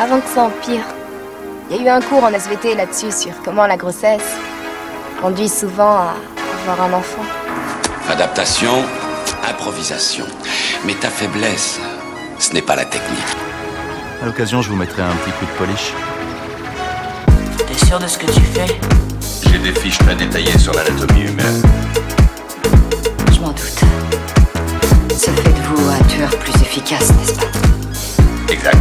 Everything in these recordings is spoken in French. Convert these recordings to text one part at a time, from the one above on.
avant que ça empire. Il y a eu un cours en SVT là-dessus sur comment la grossesse conduit souvent à avoir un enfant. Adaptation, improvisation. Mais ta faiblesse, ce n'est pas la technique. À l'occasion, je vous mettrai un petit coup de polish. T'es sûr de ce que tu fais? J'ai des fiches très détaillées sur l'anatomie humaine. Je m'en doute. Ça fait de vous un tueur plus efficace, n'est-ce pas? Exact.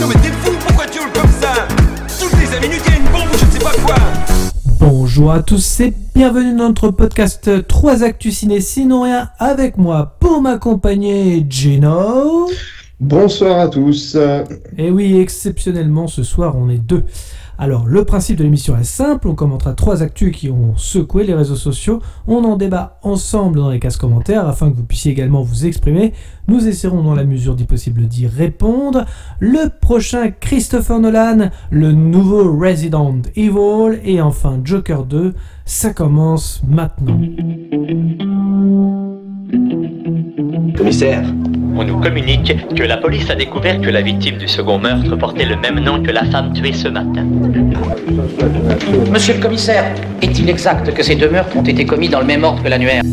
Non mais t'es fou, pourquoi tu hurles comme ça? Toutes les 5 minutes, il y a une bombe ou je ne sais pas quoi Bonjour à tous et bienvenue dans notre podcast 3 Actus Ciné Sinon Rien avec moi pour m'accompagner Gino. Bonsoir à tous. Et oui, exceptionnellement ce soir on est deux. Alors le principe de l'émission est simple, on commentera trois actus qui ont secoué les réseaux sociaux, on en débat ensemble dans les cases commentaires afin que vous puissiez également vous exprimer. Nous essaierons dans la mesure du possible d'y répondre. Le prochain Christopher Nolan, le nouveau Resident Evil et enfin Joker 2, ça commence maintenant. Commissaire, On nous communique que la police a découvert que la victime du second meurtre portait le même nom que la femme tuée ce matin. Monsieur le commissaire, est-il exact que ces deux meurtres ont été commis dans le même ordre que l'annuaire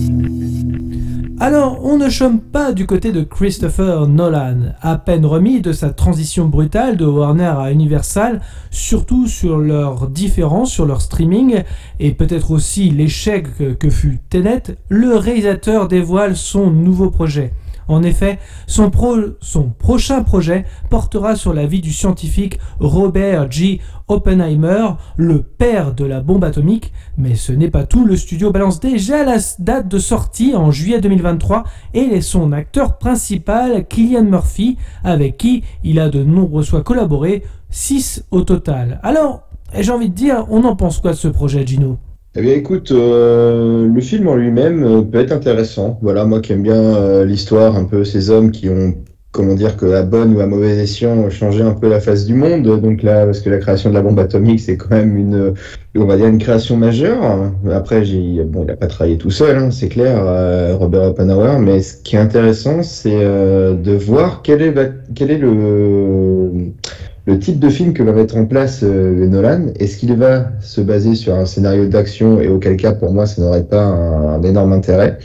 Alors, on ne chôme pas du côté de Christopher Nolan, à peine remis de sa transition brutale de Warner à Universal, surtout sur leurs différences, sur leur streaming, et peut-être aussi l'échec que, que fut Tenet, le réalisateur dévoile son nouveau projet. En effet, son, pro- son prochain projet portera sur la vie du scientifique Robert G. Oppenheimer, le père de la bombe atomique, mais ce n'est pas tout, le studio balance déjà la date de sortie en juillet 2023 et son acteur principal, Killian Murphy, avec qui il a de nombreuses fois collaboré, 6 au total. Alors, j'ai envie de dire, on en pense quoi de ce projet, Gino? Eh bien, écoute, euh, le film en lui-même euh, peut être intéressant. Voilà, moi qui aime bien euh, l'histoire, un peu ces hommes qui ont, comment dire, que à bonne ou à mauvais escient, changé un peu la face du monde. Donc là, parce que la création de la bombe atomique, c'est quand même une, on va dire, une création majeure. Après, j'ai, bon, il n'a pas travaillé tout seul, hein, c'est clair, Robert Oppenheimer. Mais ce qui est intéressant, c'est de voir quel est, quel est le le type de film que va mettre en place euh, Nolan, est-ce qu'il va se baser sur un scénario d'action et auquel cas pour moi ça n'aurait pas un, énorme intérêt?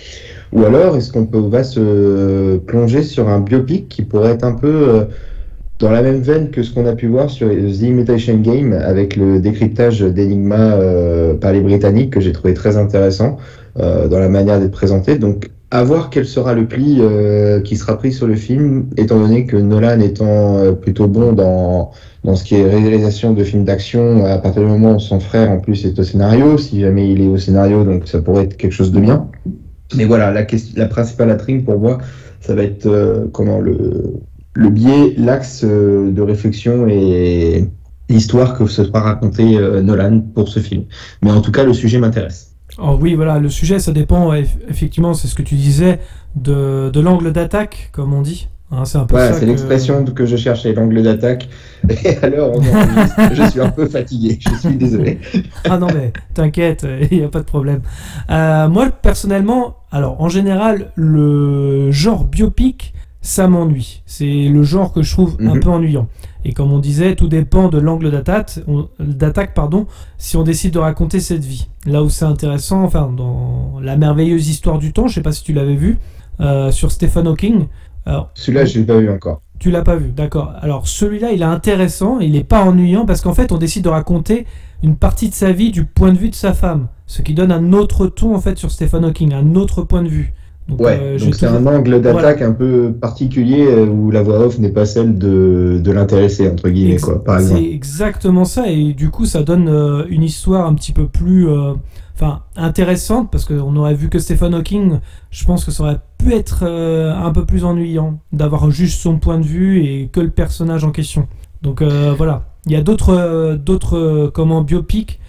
Ou alors est-ce qu'on va se plonger sur un biopic qui pourrait être un peu euh, dans la même veine que ce qu'on a pu voir sur The Imitation Game avec le décryptage d'Enigma euh, par les Britanniques que j'ai trouvé très intéressant dans la manière d'être présenté. Donc à voir quel sera le pli euh, qui sera pris sur le film, étant donné que Nolan étant euh, plutôt bon dans, dans ce qui est réalisation de films d'action, à partir du moment où son frère en plus est au scénario, si jamais il est au scénario, donc ça pourrait être quelque chose de bien. Mais voilà, la, question, la principale intrigue pour moi, ça va être euh, comment le, le biais, l'axe euh, de réflexion et l'histoire que se fera raconter euh, Nolan pour ce film. Mais en tout cas, le sujet m'intéresse. Oh oui, voilà, le sujet, ça dépend, eff- effectivement, c'est ce que tu disais, de, de l'angle d'attaque, comme on dit. Hein, c'est un peu Voilà, ça c'est que- l'expression que je cherchais, l'angle d'attaque. Et alors, on je suis un peu fatigué, je suis désolé. Ah non, mais t'inquiète, il n'y a pas de problème. Euh, moi, personnellement, alors, en général, le genre biopic, ça m'ennuie. C'est le genre que je trouve un Mhm. peu ennuyant. Et comme on disait, tout dépend de l'angle d'attaque, pardon, si on décide de raconter cette vie. Là où c'est intéressant, enfin, dans La merveilleuse histoire du temps, je sais pas si tu l'avais vu, euh, sur Stephen Hawking. Celui-là, je l'ai pas vu encore. tu l'as pas vu, d'accord. Alors celui-là, il est intéressant, il n'est pas ennuyant parce qu'en fait, on décide de raconter une partie de sa vie du point de vue de sa femme, ce qui donne un autre ton en fait sur Stephen Hawking, un autre point de vue. Donc, Ouais, euh, donc c'est un angle d'attaque un peu particulier euh, où la voix off n'est pas celle de, de l'intéressé, entre guillemets, Ex- quoi, par C'est exemple. exactement ça, et du coup, ça donne euh, une histoire un petit peu plus, euh, enfin, intéressante parce qu'on aurait vu que Stephen Hawking, je pense que ça aurait pu être un peu plus ennuyant d'avoir juste son point de vue et que le personnage en question. Donc voilà, il y a d'autres, d'autres, comment biopics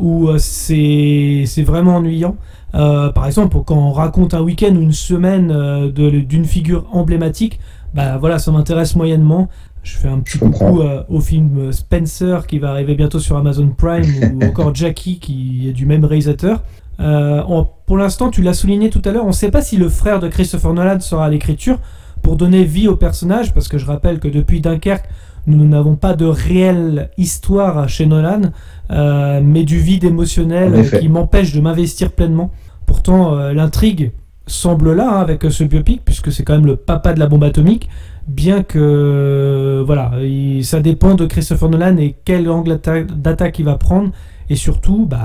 où euh, c'est, c'est vraiment ennuyant. Euh, par exemple, quand on raconte un week-end ou une semaine euh, d'une figure emblématique, bah voilà, ça m'intéresse moyennement. Je fais un petit coucou euh, au film Spencer qui va arriver bientôt sur Amazon Prime ou encore Jackie qui est du même réalisateur. Euh, on- pour l'instant, tu l'as souligné tout à l'heure, on ne sait pas si le frère de Christopher Nolan sera à l'écriture. pour donner vie au personnage, parce que je rappelle que depuis Dunkerque, nous n'avons pas de réelle histoire chez Nolan, euh, mais du vide émotionnel qui m'empêche de m'investir pleinement. Pourtant, euh, l'intrigue semble là hein, avec ce biopic, puisque c'est quand même le papa de la bombe atomique, bien que euh, voilà, il- ça dépend de Christopher Nolan et quel angle atta- d'attaque il va prendre, et surtout, bah,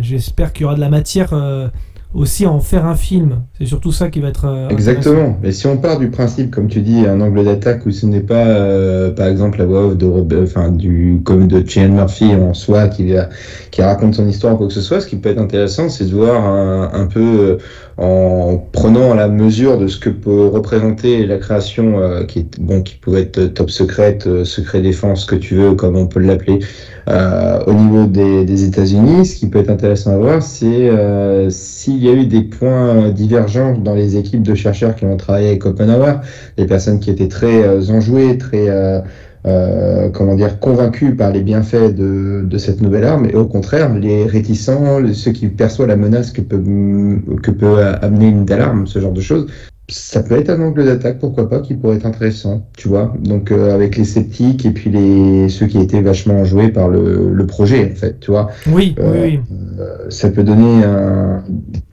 j'espère qu'il y aura de la matière aussi en faire un film. C'est surtout ça qui va être euh. Exactement. Mais si on part du principe, comme tu dis, un angle d'attaque où ce n'est pas, euh, par exemple, la voix off de, enfin, du, comme de Cillian Murphy en soi qui, qui raconte son histoire ou quoi que ce soit, ce qui peut être intéressant, c'est de voir un, un peu euh, en prenant la mesure de ce que peut représenter la création, euh, qui est, bon, qui pourrait être top secrète, euh, secret défense, que tu veux, comme on peut l'appeler, euh, au niveau des, des États-Unis. Ce qui peut être intéressant à voir, c'est s'il y a eu des points divergents dans les équipes de chercheurs qui ont travaillé avec Oppenheimer, des personnes qui étaient très enjouées, très euh, comment dire convaincues par les bienfaits de, de cette nouvelle arme, et au contraire les réticents, ceux qui perçoivent la menace que peut que peut amener une telle arme, ce genre de choses. Ça peut être un angle d'attaque, pourquoi pas, qui pourrait être intéressant, tu vois. Donc euh, avec les sceptiques et puis les ceux qui étaient vachement enjoués par le, le projet, en fait, tu vois. Oui, Euh, oui, oui. Euh, ça peut donner un,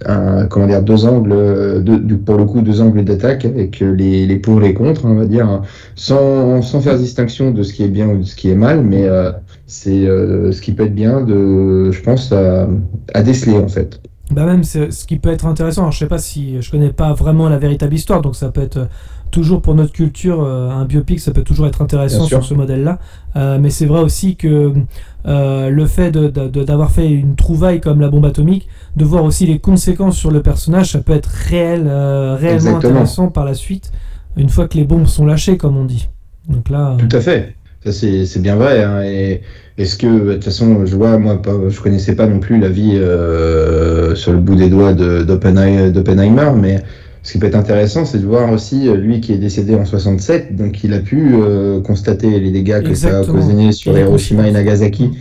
un- comment dire deux angles deux- pour le coup deux angles d'attaque avec les, les pour et les contre on va dire hein, sans, sans faire distinction de ce qui est bien ou de ce qui est mal mais euh, c'est euh, ce qui peut être bien de je pense à, à déceler en fait Bah même ce qui peut être intéressant, alors, je sais pas si je connais pas vraiment la véritable histoire, donc ça peut être euh, toujours pour notre culture euh, un biopic, ça peut toujours être intéressant sur ce modèle-là. Euh, mais c'est vrai aussi que euh, le fait d'avoir fait une trouvaille comme la bombe atomique, de voir aussi les conséquences sur le personnage, ça peut être réel, euh, réellement Exactement. intéressant par la suite, une fois que les bombes sont lâchées, comme on dit. Donc là, Tout à fait. Ça, c'est bien vrai. hein. Et est-ce que, de toute façon, je vois, moi, pas- je connaissais pas non plus la vie euh, sur le bout des doigts de- d'Oppenheimer, mais ce qui peut être intéressant, c'est de voir aussi euh, lui qui est décédé en 67, donc il a pu euh, constater les dégâts que ça a occasionnés sur Hiroshima et. Nagasaki.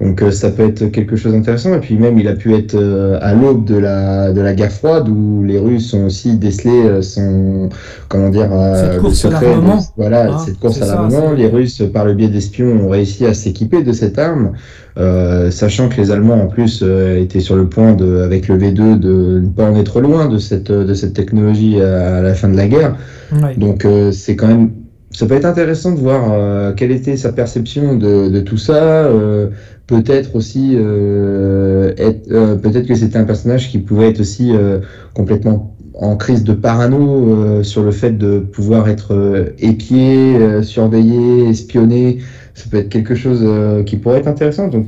Donc euh, ça peut être quelque chose d'intéressant. Et puis même, il a pu être euh, à l'aube de la, de la guerre froide où les Russes ont aussi décelé euh, son, comment dire, euh, Cette course à secret l'armement. voilà, cette course à l'armement. Les Russes, par le biais d'espions, ont réussi à s'équiper de cette arme, euh, sachant que les Allemands, en plus, euh, étaient sur le point, de, avec le V2, de ne pas en être loin de cette, de cette technologie à, à la fin de la guerre. ouais. Donc euh, c'est quand même, ça peut être intéressant de voir euh, quelle était sa perception de, de tout ça. euh, peut-être aussi, euh, euh, peut-être que c'était un personnage qui pouvait être aussi euh, complètement en crise de parano euh, sur le fait de pouvoir être épié, surveillé, espionné. Ça peut être quelque chose qui pourrait être intéressant. Donc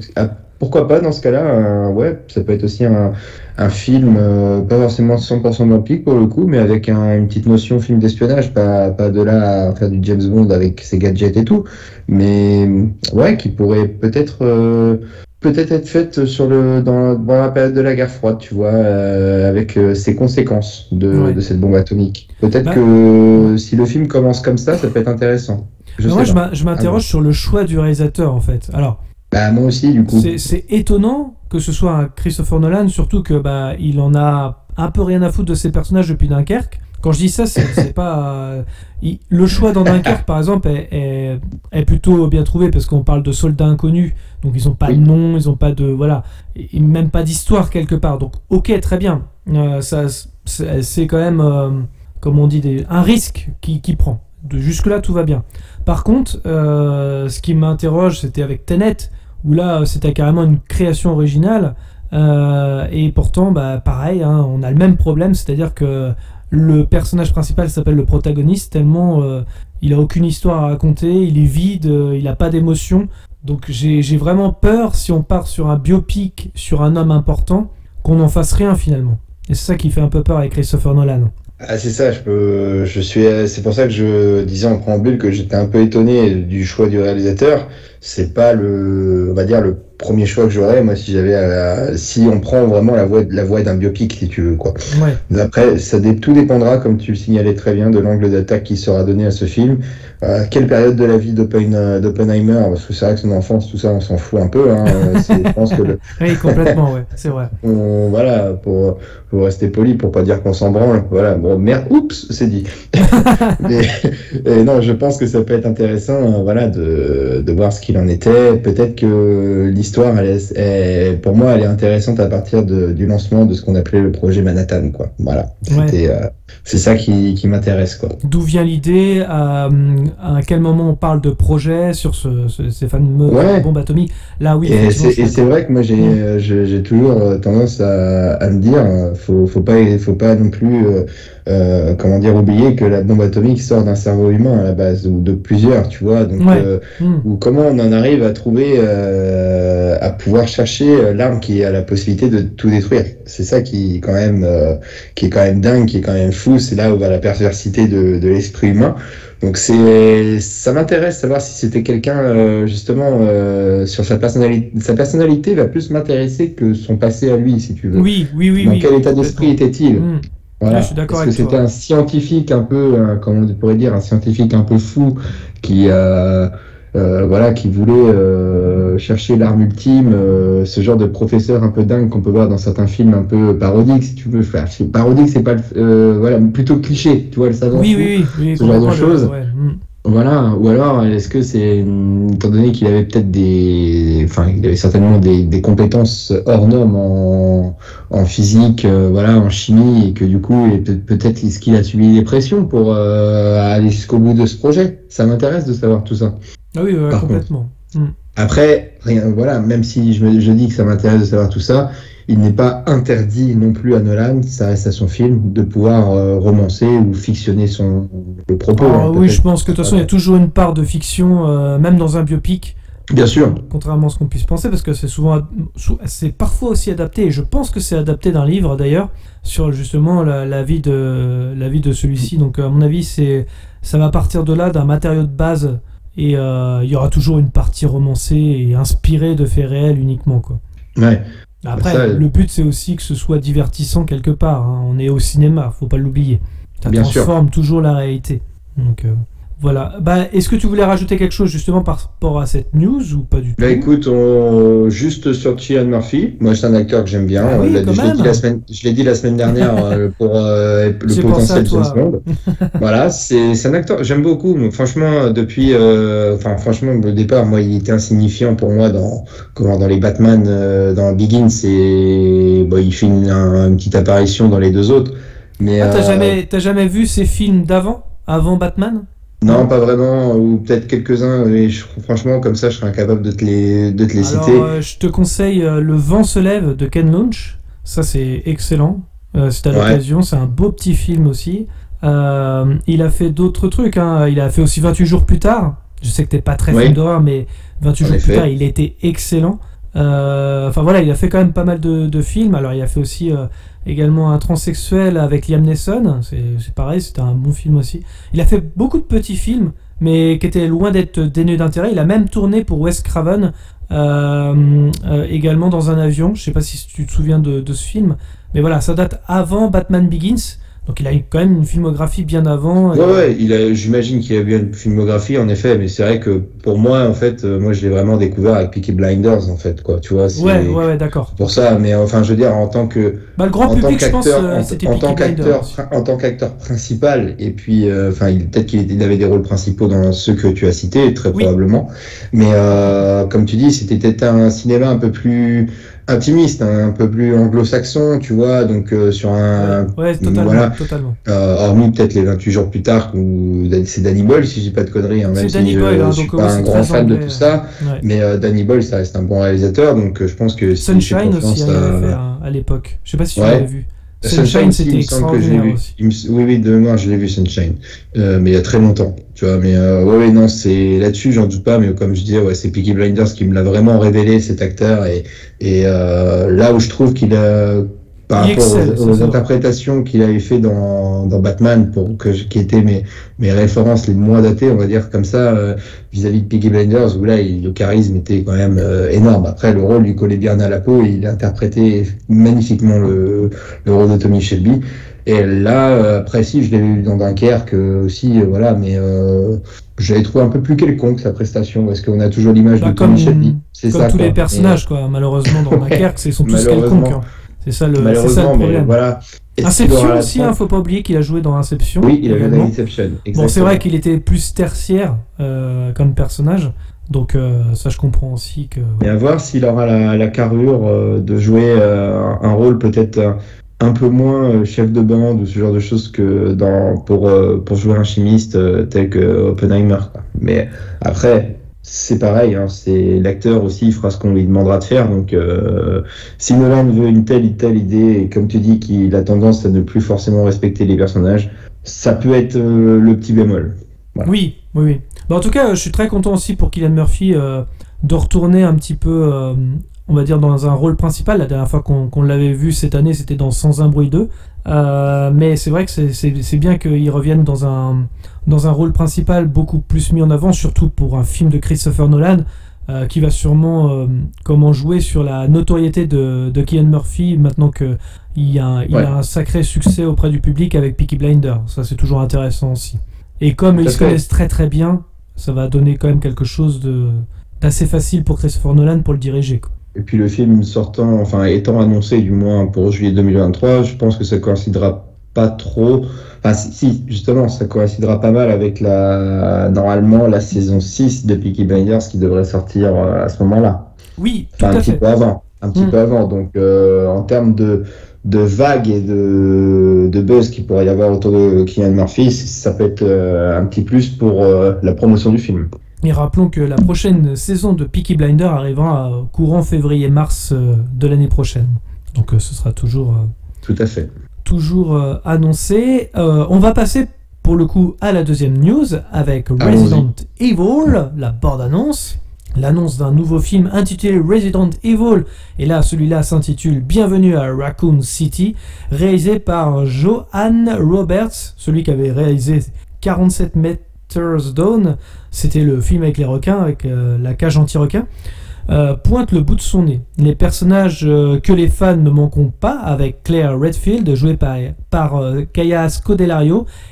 pourquoi pas dans ce cas-là, euh, ouais, ça peut être aussi un, un film, euh, pas forcément 100% biopic pour le coup, mais avec un- une petite notion film d'espionnage, pas, pas de là à faire du James Bond avec ses gadgets et tout, mais ouais, qui pourrait peut-être euh, peut-être être faite sur le dans, dans la période de la guerre froide, tu vois, avec ses conséquences de, Ouais. de cette bombe atomique. Peut-être Bah- que si le film commence comme ça, ça peut être intéressant. Je moi, je m'interroge sur le choix du réalisateur, en fait. Alors, Bah, moi aussi, du coup. C'est- étonnant que ce soit Christopher Nolan, surtout que bah il en a un peu rien à foutre de ses personnages depuis Dunkerque. Quand je dis ça, c'est pas euh, il- le choix dans Dunkerque, par exemple, est, est- est plutôt bien trouvé parce qu'on parle de soldats inconnus, donc ils ont pas de nom, ils ont pas de voilà, même pas d'histoire quelque part. Donc ok, très bien, Euh, ça c'est quand même euh, comme on dit des, un risque qui, qui prend. De jusque là tout va bien. Par contre, euh, ce qui m'interroge, c'était avec Tenet où là c'était carrément une création originale. Euh, et pourtant bah pareil hein, on a le même problème c'est à dire que le personnage principal s'appelle le protagoniste tellement euh, il a aucune histoire à raconter il est vide euh, il a pas d'émotion. Donc j'ai vraiment peur si on part sur un biopic sur un homme important qu'on n'en fasse rien finalement. Et c'est ça qui fait un peu peur avec Christopher Nolan. Ah, c'est ça, je je suis, c'est pour ça que je disais en préambule que j'étais un peu étonné du choix du réalisateur. C'est pas le, on va dire le premier choix que j'aurais moi si j'avais, à- si on prend vraiment la voie, la voie d'un biopic si tu veux quoi. Ouais. Après, ça dé- tout dépendra, comme tu le signalais très bien, de l'angle d'attaque qui sera donné à ce film. Euh, quelle période de la vie euh, d'Oppenheimer? Parce que c'est vrai que son enfance, tout ça, on s'en fout un peu. Hein. Euh, je pense que le, Oui, complètement, ouais, c'est vrai. on- voilà, pour, pour rester poli, pour pas dire qu'on s'en branle. Voilà, bon, merde, oups, c'est dit. Mais, et non, je pense que ça peut être intéressant, euh, voilà, de, de voir ce qu'il en était. Peut-être que l'histoire, elle est, est- pour moi, elle est intéressante à partir de- du lancement de ce qu'on appelait le projet Manhattan, quoi. Voilà, Ouais. euh, c'est ça qui, qui m'intéresse, quoi. D'où vient l'idée à, à quel moment on parle de projet sur ce, ce- ces fameuses Ouais. bombes atomiques? Là, oui. Et c'est vrai que moi j'ai euh, j'ai toujours euh, tendance à, à me dire euh, faut faut pas faut pas non plus euh, comment dire oublier que la bombe atomique sort d'un cerveau humain à la base ou de plusieurs tu vois donc Ouais. euh, Hmm. ou comment on en arrive à trouver euh, à pouvoir chercher euh, l'arme qui a la possibilité de tout détruire c'est ça qui quand même euh, qui est quand même dingue qui est quand même fou c'est là où va la perversité de, de l'esprit humain donc c'est ça m'intéresse savoir si c'était quelqu'un euh, justement euh, sur sa personnalité sa personnalité va plus m'intéresser que son passé à lui si tu veux Oui, oui, oui. dans oui, quel état d'esprit était-il? Hmm. Voilà. Ouais, je suis d'accord Est-ce que c'était un scientifique un peu, euh, comment on pourrait dire, un scientifique un peu fou qui, euh, euh, voilà, qui voulait chercher l'arme ultime, ce genre de professeur un peu dingue qu'on peut voir dans certains films un peu parodiques, si tu veux. Enfin, parodique, c'est pas, le- voilà, plutôt cliché, tu vois, le savant Oui, fou. oui, oui. oui ce genre de choses. ouais, hmm. Voilà, ou alors est-ce que c'est, étant donné qu'il avait peut-être des, enfin il avait certainement des, des compétences hors normes en, en physique, euh, voilà, en chimie, et que du coup, peut-être est-ce qu'il a subi des pressions pour euh, aller jusqu'au bout de ce projet? Ça m'intéresse de savoir tout ça. Ah oui, ouais, complètement. Hmm. Après, rien, voilà, même si je, me, je dis que ça m'intéresse de savoir tout ça, il n'est pas interdit non plus à Nolan, ça reste à son film, de pouvoir euh, romancer ou fictionner son le propos. Ah hein, oui, je pense que de toute façon, il y a toujours une part de fiction, euh, même dans un biopic. Bien sûr. Contrairement à ce qu'on puisse penser, parce que c'est souvent, c'est parfois aussi adapté, et je pense que c'est adapté d'un livre d'ailleurs, sur justement la, la vie de, la vie de celui-ci. Donc à mon avis, c'est, ça va partir de là, d'un matériau de base, et euh, il y aura toujours une partie romancée et inspirée de faits réels uniquement. Quoi. Ouais. Après, Ça, le but c'est aussi que ce soit divertissant quelque part. hein. On est au cinéma, faut pas l'oublier. Ça Bien sûr. transforme toujours la réalité. Donc euh, voilà. Bah, est-ce que tu voulais rajouter quelque chose justement par rapport à cette news ou pas du tout? Bah écoute, on- juste sur Cillian Murphy, moi c'est un acteur que j'aime bien. Ah oui, dit- quand je l'ai dit semaine, dit la semaine dernière euh, pour euh, le potentiel. James Bond. voilà, c'est un acteur que j'aime beaucoup. mais franchement, depuis, euh, enfin franchement, au départ, moi, il était insignifiant pour moi dans comment dans les Batman, euh, dans Begins, et bon, il fait une, un- une petite apparition dans les deux autres. Mais Ah, t'as euh, jamais, t'as jamais vu ces films d'avant Avant Batman? Non, pas vraiment, ou peut-être quelques-uns. Mais je- franchement, comme ça, je serais incapable de te les, de te les Alors, citer. euh, je te conseille euh, Le vent se lève de Ken Loach. Ça, c'est excellent. Euh, c'est à Ouais. l'occasion. C'est un beau petit film aussi. Euh, il a fait d'autres trucs. hein. Il a fait aussi 28 jours plus tard. Je sais que t'es pas très Oui. fan d'horreur, mais 28 En jours effet. plus tard, il était excellent. Enfin voilà, il a fait quand même pas mal de, de films. Alors, il a fait aussi également un transsexuel avec Liam Neeson. C'est pareil, c'était un bon film aussi. Il a fait beaucoup de petits films, mais qui étaient loin d'être dénués d'intérêt. Il a même tourné pour Wes Craven, euh, euh, également dans un avion. Je sais pas si tu te souviens de, de ce film, mais voilà, ça date avant Batman Begins. Donc il a eu quand même une filmographie bien avant. Ouais, ouais, il a, j'imagine qu'il a eu une filmographie, en effet, mais c'est vrai que pour moi, en fait, euh, moi, je l'ai vraiment découvert avec Peaky Blinders, en fait, quoi, tu vois. c'est ouais, ouais, ouais, d'accord. Pour ça, mais enfin, je veux dire, en tant que, Bah, le grand en tant public, je pense, euh, en, c'était en tant qu'acteur, en tant qu'acteur principal, et puis, euh, enfin, peut-être qu'il il avait des rôles principaux dans ceux que tu as cités, très Oui. probablement, mais euh, comme tu dis, c'était peut-être un cinéma un peu plus intimiste, hein, un peu plus anglo-saxon, tu vois, donc euh, sur un, Ouais, totalement, voilà. totalement. euh, hormis peut-être les 28 jours plus tard, où c'est Danny Boyle, si je dis pas de conneries, hein, même C'est si Danny je, Boyle, hein, je suis donc, pas un grand fan de tout ça, Ouais. mais euh, Danny Boyle, ça reste un bon réalisateur, donc euh, je pense que si Sunshine aussi, hein, à- fait hein, à l'époque. Je sais pas si tu Ouais. l'avais vu. Sunshine, c'était extraordinaire vu. Il me Oui, oui, de mémoire, je l'ai vu Sunshine, euh, mais il y a très longtemps, tu vois. Mais euh, ouais, ouais, non, c'est là-dessus, j'en doute pas, mais comme je disais, ouais, c'est Peaky Blinders qui me l'a vraiment révélé cet acteur, et et euh, là où je trouve qu'il a par Il rapport excelle, aux, interprétations qu'il avait fait dans, dans Batman, pour que qui étaient mes, mes références les moins datées, on va dire comme ça, euh, vis-à-vis de Peaky Blinders, où là, il- le charisme était quand même euh, énorme. Après, le rôle lui collait bien à la peau, et il interprétait magnifiquement le, le rôle de Tommy Shelby. Et là, euh, après, si, je l'ai vu dans Dunkerque aussi, voilà, mais euh, j'avais trouvé un peu plus quelconque sa prestation, parce qu'on a toujours l'image Bah, de Tommy comme- Shelby. C'est Comme ça, tous quoi. les personnages, quoi. Malheureusement, dans. Dunkerque, ils sont tous quelconques. hein. C'est ça le, ça Malheureusement, mais voilà. Inception la aussi, fin hein, faut pas oublier qu'il a joué dans Inception. Oui, il a joué dans. Inception. Bon, c'est vrai qu'il était plus tertiaire euh, comme personnage, donc euh, ça je comprends aussi que. Mais à voir s'il aura la, la carrure euh, de jouer un rôle peut-être un peu moins chef de bande ou ce genre de choses que dans, pour, pour jouer un chimiste tel que Oppenheimer. quoi. Mais après, c'est pareil, hein, c'est l'acteur aussi, fera ce qu'on lui demandera de faire. Donc, euh, si Nolan veut une telle ou telle idée, et comme tu dis qu'il a tendance à ne plus forcément respecter les personnages, ça peut être euh, le petit bémol. Oui, oui, oui. Bah, en tout cas, je suis très content aussi pour Kylian Murphy euh, de retourner un petit peu, on va dire, dans un rôle principal. La dernière fois qu'on l'avait vu cette année, c'était dans Sans un bruit 2. Euh, mais c'est vrai que c'est- bien qu'il revienne dans un, dans un rôle principal beaucoup plus mis en avant, surtout pour un film de Christopher Nolan. euh, qui va sûrement euh, comment jouer sur la notoriété de, de Kylian Murphy maintenant que il a, il Ouais. a un sacré succès auprès du public avec Peaky Blinder. Ça c'est toujours intéressant aussi. Et comme ils se connaissent très très bien, ça va donner quand même quelque chose d'assez facile pour Christopher Nolan pour le diriger. quoi. Et puis le film sortant, enfin étant annoncé du moins pour juillet 2023, je pense que ça coïncidera pas trop. Enfin si, si, justement, ça coïncidera pas mal avec la normalement la saison 6 de Peaky Blinders qui devrait sortir euh, à ce moment-là. Oui, tout Enfin un à petit fait. peu avant, un petit Mm. peu avant. Donc euh, en termes de de vagues et de, de buzz qu'il pourrait y avoir autour de Kylian Murphy, ça peut être euh, un petit plus pour euh, la promotion du film. Et rappelons que la prochaine saison de Peaky Blinder arrivera euh, courant février-mars euh, de l'année prochaine. Donc euh, ce sera toujours Tout à fait. toujours annoncé. Euh, on va passer pour le coup à la deuxième news avec. Resident Evil, la bande-annonce. L'annonce d'un nouveau film intitulé Resident Evil, et là celui-là s'intitule Bienvenue à Raccoon City, réalisé par Johan Roberts, celui qui avait réalisé 47 C'était le film avec les requins, avec euh, la cage anti-requin euh, pointe le bout de son nez. Les personnages euh, que les fans ne manqueront pas, avec Claire Redfield, jouée par, par Kaya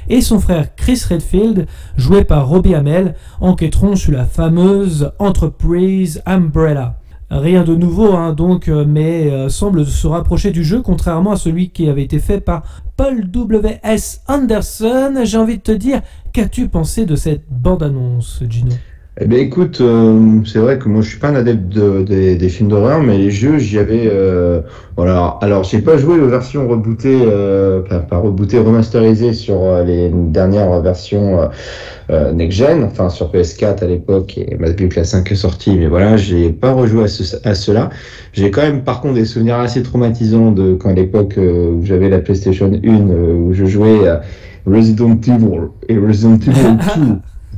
et son frère Chris Redfield, joué par Robbie Amell, enquêteront sur la fameuse entreprise Umbrella. Rien de nouveau, hein, donc, euh, mais euh, semble se rapprocher du jeu, contrairement à celui qui avait été fait par Paul W.S. Anderson. J'ai envie de te dire, qu'as-tu pensé de cette bande-annonce, Gino? Eh bien, écoute, euh, c'est vrai que moi, je suis pas un adepte de- des- des films d'horreur, mais les jeux, j'y avais. euh, voilà. Alors, j'ai pas joué aux versions rebootées, euh, pas, pas rebootées, remasterisées sur euh, les dernières versions euh, euh, next-gen, enfin sur PS4 à l'époque, et vu que la 5 est sortie, mais voilà, j'ai pas rejoué à, ce, à cela. J'ai quand même, par contre, des souvenirs assez traumatisants de quand à l'époque euh, où j'avais la PlayStation 1, euh, où je jouais à Resident Evil et Resident Evil 2.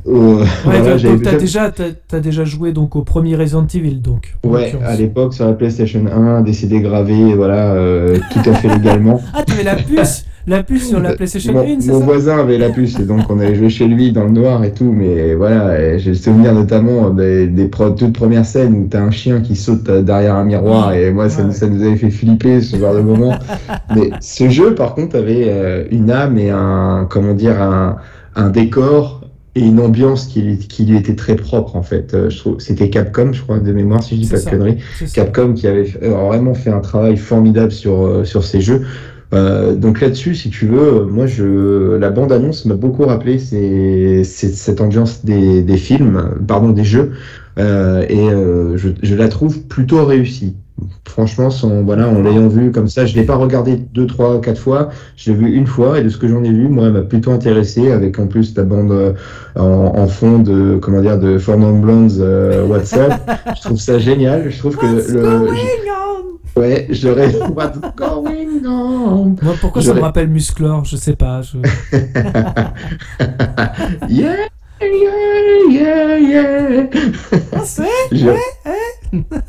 Euh, Ouais, voilà, donc, j'avais donc t'as déjà- t'as, t'as déjà joué donc au premier Resident Evil, donc. Ouais, à l'époque sur la PlayStation 1, des CD gravés, voilà, euh, tout à fait légalement. Ah, tu avais la puce La puce sur la PlayStation mon, 1, c'est mon voisin avait la puce et donc on allait jouer chez lui dans le noir et tout, mais voilà, j'ai le souvenir notamment des, des toutes premières scènes où t'as un chien qui saute euh, derrière un miroir et moi ça, Ouais. ça nous avait fait flipper ce genre de moment. mais ce jeu par contre avait euh, une âme et un, comment dire, un, un décor et une ambiance qui, lui- qui lui était très propre en fait. Euh, je trouve c'était Capcom, je crois de mémoire si je dis pas ça. de conneries. Capcom qui avait euh, vraiment fait un travail formidable sur, euh, sur ces jeux. Euh, donc là-dessus, si tu veux, euh, moi, je, la bande-annonce m'a beaucoup rappelé c'est, c'est cette ambiance des, des films, pardon, des jeux, euh, et euh, je, je la trouve plutôt réussie. Franchement, sans, voilà, en l'ayant vu comme ça, je l'ai pas regardé deux, trois, quatre fois, je l'ai vu une fois, et de ce que j'en ai vu, moi, elle m'a plutôt intéressé, avec en plus la bande euh, en, en fond de, comment dire, de Non Blondes euh, WhatsApp. je trouve ça génial. Je trouve que le, Ouais, j'aurais. What's going on? Moi, pourquoi ça me rappelle Musclor? Je sais pas. je- Yeah, yeah, yeah,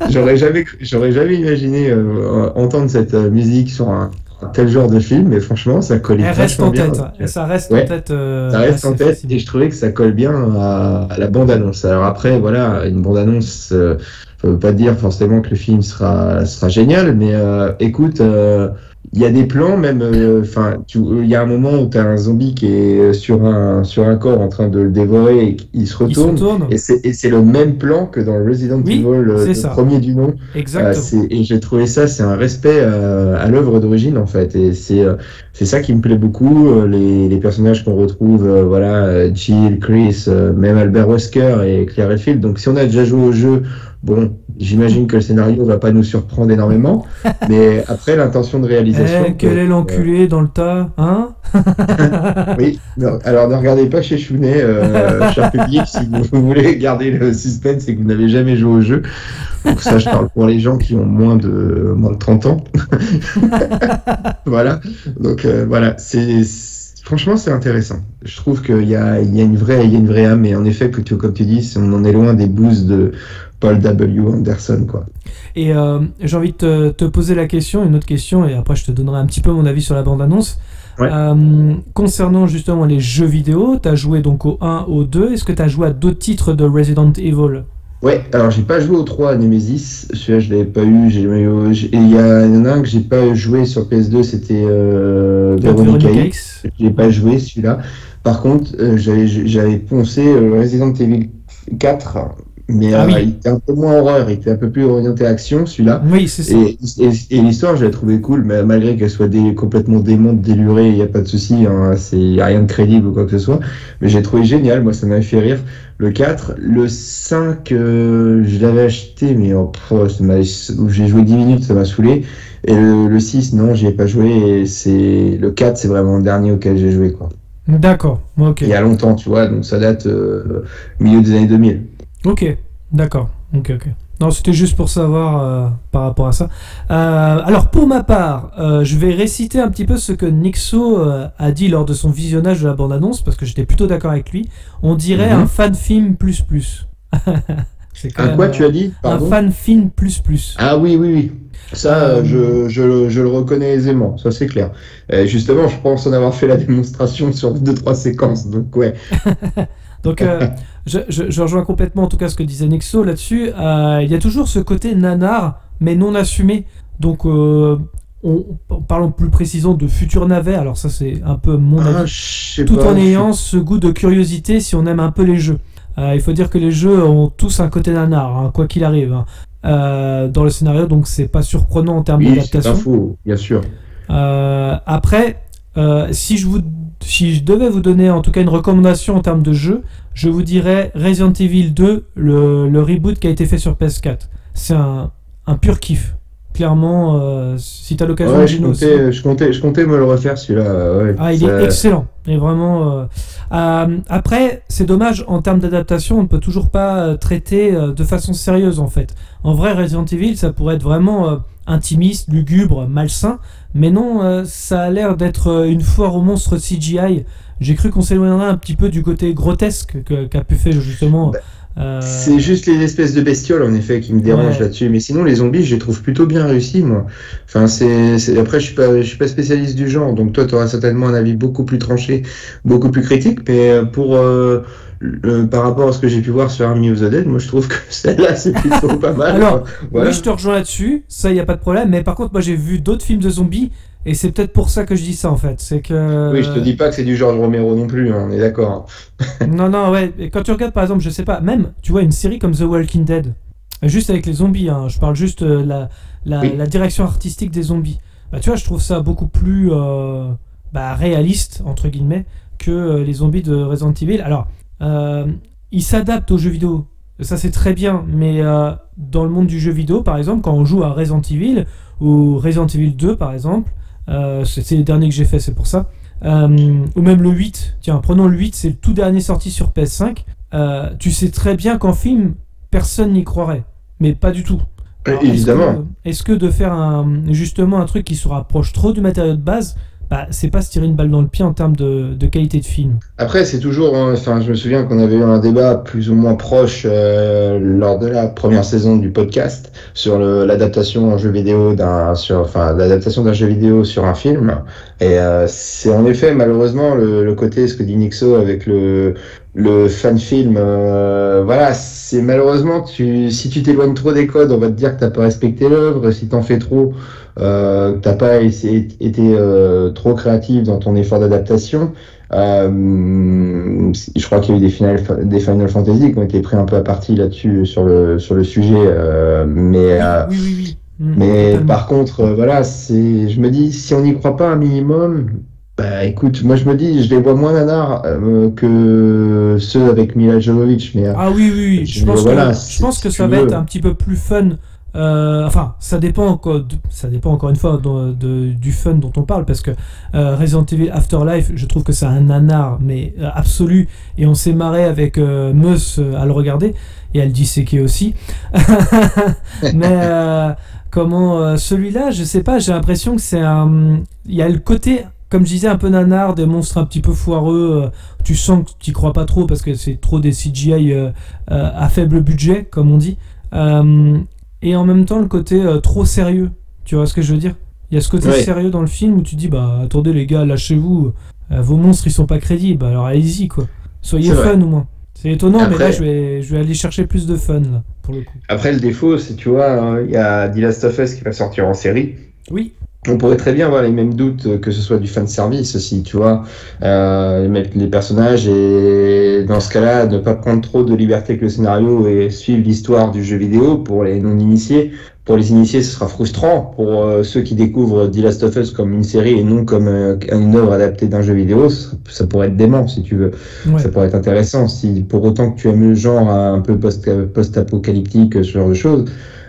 j'aurais jamais, j'aurais jamais imaginé euh, entendre cette euh, musique sur un, un tel genre de film, mais franchement, ça colle Elle reste vachement en bien. tête. Ça reste Ouais. en tête. euh, Ça reste en tête et je trouvais que ça colle bien à, à la bande-annonce. Alors après, voilà, une bande-annonce, euh, ça veut pas dire forcément que le film sera, sera génial, mais euh, écoute, euh, il y a des plans même, euh, enfin, il y a un moment où tu as un zombie qui est sur un, sur un corps en train de le dévorer et il se Il se retourne. Et c'est le même plan que dans Resident Oui, Evil, le premier du nom. Exactement. et j'ai trouvé ça, c'est un respect à l'œuvre d'origine en fait. Et c'est c'est ça qui me plaît beaucoup. les, les personnages qu'on retrouve, voilà, Jill, Chris, même Albert Wesker et Claire Redfield. Donc si on a déjà joué au jeu, bon, j'imagine que le scénario va pas nous surprendre énormément. mais après l'intention de réalisation. Eh, quel que- est l'enculé dans le tas Hein oui, non, alors ne regardez pas chez Chounet, euh, cher public, si vous voulez garder le suspense et que vous n'avez jamais joué au jeu. Donc ça, je parle pour les gens qui ont moins de, moins de 30 ans. voilà, donc euh, voilà, c'est- franchement c'est intéressant. Je trouve qu'il y a, il y, a une vraie, il y a une vraie âme, et en effet, que tu, comme tu dis, on en est loin des boosts de Paul W. Anderson. Quoi. Et euh, j'ai envie de te, te poser la question, une autre question, et après je te donnerai un petit peu mon avis sur la bande-annonce. Ouais. Euh, concernant justement les jeux vidéo, tu as joué donc au 1, au 2. Est-ce que tu as joué à d'autres titres de Resident Evil? Ouais, alors j'ai pas joué au 3 à Nemesis, celui-là je l'avais pas eu, j'ai et il y, en a un que j'ai pas joué sur PS2, c'était euh, Veronica X, j'ai pas joué celui-là. Par contre, euh, j'avais j'avais poncé euh, Resident Evil 4, mais Ah euh, oui. il était un peu moins horreur, il était un peu plus orienté action celui-là. Oui, c'est ça. Et, et, et l'histoire, je l'ai trouvée cool, mais malgré qu'elle soit dé- complètement démonte, délurée, il n'y a pas de souci, hein, c'est rien de crédible ou quoi que ce soit. Mais j'ai trouvé génial, moi ça m'avait fait rire. Le 4, le 5, euh, je l'avais acheté, mais oh, j'ai joué 10 minutes, ça m'a saoulé. Et le, le 6, non, j'y ai pas joué. Et c'est le 4, c'est vraiment le dernier auquel j'ai joué, quoi. D'accord, ok. Il y a longtemps, tu vois, donc ça date euh, milieu des années 2000. Ok, d'accord. Ok, ok. Non, c'était juste pour savoir euh, par rapport à ça. Euh, alors, pour ma part, euh, je vais réciter un petit peu ce que Nixo a dit lors de son visionnage de la bande-annonce, parce que j'étais plutôt d'accord avec lui. On dirait Mhm. un fan film plus plus. Un quoi, tu as dit Un Pardon fan film plus plus. Ah oui, oui, oui. Ça, je, je, je le reconnais aisément, ça c'est clair. Justement, je pense en avoir fait la démonstration sur deux, trois séquences, donc ouais. Donc, euh, je, je- je rejoins complètement en tout cas ce que disait Nixo là-dessus. Euh, Il y a toujours ce côté nanar, mais non assumé. Donc, euh, on, parlons plus précisément de futur navet. Alors, ça, c'est un peu mon Ah, avis. Tout pas, en ayant ce goût de curiosité si on aime un peu les jeux. Euh, il faut dire que les jeux ont tous un côté nanar, hein, quoi qu'il arrive. hein. Dans le scénario, donc c'est pas surprenant en termes Oui, c'est d'adaptation. pas faux, bien sûr. Après, euh, si, je vous, si je devais vous donner en tout cas une recommandation en termes de jeu, je vous dirais Resident Evil 2, le, reboot qui a été fait sur PS4. C'est un, un pur kiff. Clairement, euh, si tu as l'occasion Ouais, de je comptais, je, comptais, je comptais me le refaire celui-là. Ouais, Ah, il ça- est excellent. Et vraiment. euh, euh, après, c'est dommage en termes d'adaptation, on ne peut toujours pas euh, traiter euh, de façon sérieuse en fait. En vrai, Resident Evil, ça pourrait être vraiment euh, intimiste, lugubre, malsain, mais non, euh, ça a l'air d'être euh, une foire aux monstres CGI. J'ai cru qu'on s'éloignerait un petit peu du côté grotesque que- qu'a pu faire justement. Bah, euh, C'est juste les espèces de bestioles en effet qui me dérangent Ouais. là-dessus, mais sinon les zombies, je les trouve plutôt bien réussis moi. Enfin c'est, c'est- après je suis pas, je suis pas spécialiste du genre, donc toi tu auras certainement un avis beaucoup plus tranché, beaucoup plus critique, mais euh, pour euh, le- par rapport à ce que j'ai pu voir sur Army of the Dead, moi je trouve que celle-là c'est plutôt pas mal. Alors. Voilà. Oui, je te rejoins là-dessus, ça, il n'y a pas de problème. Mais par contre, moi, j'ai vu d'autres films de zombies, et c'est peut-être pour ça que je dis ça, en fait. C'est que... Oui, je te dis pas que c'est du George Romero non plus, hein, on est d'accord. Non, non, ouais. Et quand tu regardes, par exemple, je sais pas, même, tu vois, une série comme The Walking Dead, juste avec les zombies, hein, je parle juste euh, la, la, Oui. la direction artistique des zombies. Bah, tu vois, je trouve ça beaucoup plus euh, bah, réaliste, entre guillemets, que euh, les zombies de Resident Evil. Alors, euh, ils s'adaptent aux jeux vidéo. Ça, c'est très bien, mais dans le monde du jeu vidéo, par exemple, quand on joue à Resident Evil, ou Resident Evil 2, par exemple, c'est c'est les derniers que j'ai fait, c'est pour ça. Euh, ou même le 8, tiens, prenons le 8, c'est le tout dernier sorti sur PS5. Euh, tu sais très bien qu'en film, personne n'y croirait, mais pas du tout. Alors, est-ce Évidemment. que- Est-ce que, de faire un, justement un truc qui se rapproche trop du matériau de base, bah, c'est pas se tirer une balle dans le pied en termes de, qualité de film. Après, c'est toujours. hein, Enfin, je me souviens qu'on avait eu un débat plus ou moins proche euh, lors de la première saison du podcast sur l'adaptation en jeu vidéo d'un, sur, enfin, l'adaptation d'un jeu vidéo sur un film. Et euh, c'est en effet malheureusement le, le côté ce que dit Nixo avec le le fan film. euh, voilà, c'est malheureusement tu si tu t'éloignes trop des codes, on va te dire que t'as pas respecté l'œuvre. Si t'en fais trop, euh, t'as pas essayé- été euh, trop créatif dans ton effort d'adaptation. Euh, je crois qu'il y a eu des Final, des Final Fantasy qui ont été pris un peu à partie là-dessus sur le sur le sujet, euh, mais Oui, oui, oui. Mm, mais par contre, voilà, c'est, je me dis, si on n'y croit pas un minimum, bah écoute, moi je me dis, je les vois moins nanars euh, que ceux avec Mila Jovovich, mais Ah oui, oui, oui. Je pense que, je pense que ça va être un petit peu plus fun. Euh, enfin, ça dépend, encore, ça dépend encore une fois de- du fun dont on parle, parce que euh, Resident Evil Afterlife, je trouve que c'est un nanar, mais euh, absolu, et on s'est marré avec Meus à le regarder, et elle qui aussi. mais comment celui-là, je sais pas, j'ai l'impression que c'est un. Il y a le côté, comme je disais, un peu nanar, des monstres un petit peu foireux. tu sens que tu crois pas trop parce que c'est trop des CGI à faible budget, comme on dit. Et en même temps, le côté euh, trop sérieux. Tu vois ce que je veux dire? Il y a ce côté Ouais. sérieux dans le film où tu dis bah attendez les gars, lâchez-vous. Euh, vos monstres ils sont pas crédibles, alors allez-y quoi. Soyez vrai. fun au moins. C'est étonnant, mais là je vais, je vais aller chercher plus de fun là, pour le coup. après le défaut, c'est tu vois, hein, il y a The Last of Us qui va sortir en série. Oui, On pourrait très bien avoir les mêmes doutes que ce soit du fan service aussi, tu vois, euh, mettre les personnages et dans ce cas-là, ne pas prendre trop de liberté avec le scénario et suivre l'histoire du jeu vidéo pour les non-initiés. Pour les initiés, ce sera frustrant. Pour euh, ceux qui découvrent The Last of Us comme une série et non comme euh, une œuvre adaptée d'un jeu vidéo, ça, ça pourrait être dément si tu veux. ouais. Ça pourrait être intéressant. Si pour autant que tu aimes le genre un peu post- post-apocalyptique, ce genre de choses,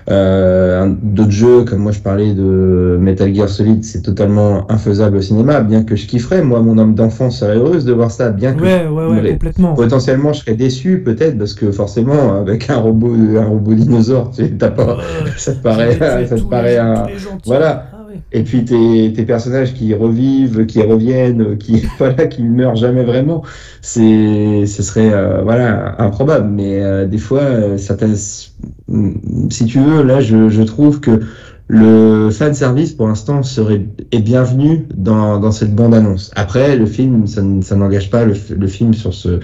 euh, d'autres jeux, comme moi je parlais de Metal Gear Solid, c'est totalement infaisable au cinéma, bien que je kifferais, moi mon âme d'enfant serait heureuse de voir ça, bien que ouais, ouais, ouais, Mais- complètement. potentiellement je serais déçu peut-être, parce que forcément avec un robot, un robot dinosaure, tu t'as pas, ça te paraît, ça te paraît un, voilà. Et puis tes, tes personnages qui revivent, qui reviennent, qui voilà, qui meurent jamais vraiment, c'est ce serait euh, voilà improbable. Mais euh, des fois, euh, certaines, si tu veux, là, je, je trouve que le fan service pour l'instant serait est bienvenu dans, dans cette bande annonce. Après, le film, ça, n'engage pas le, le film sur ce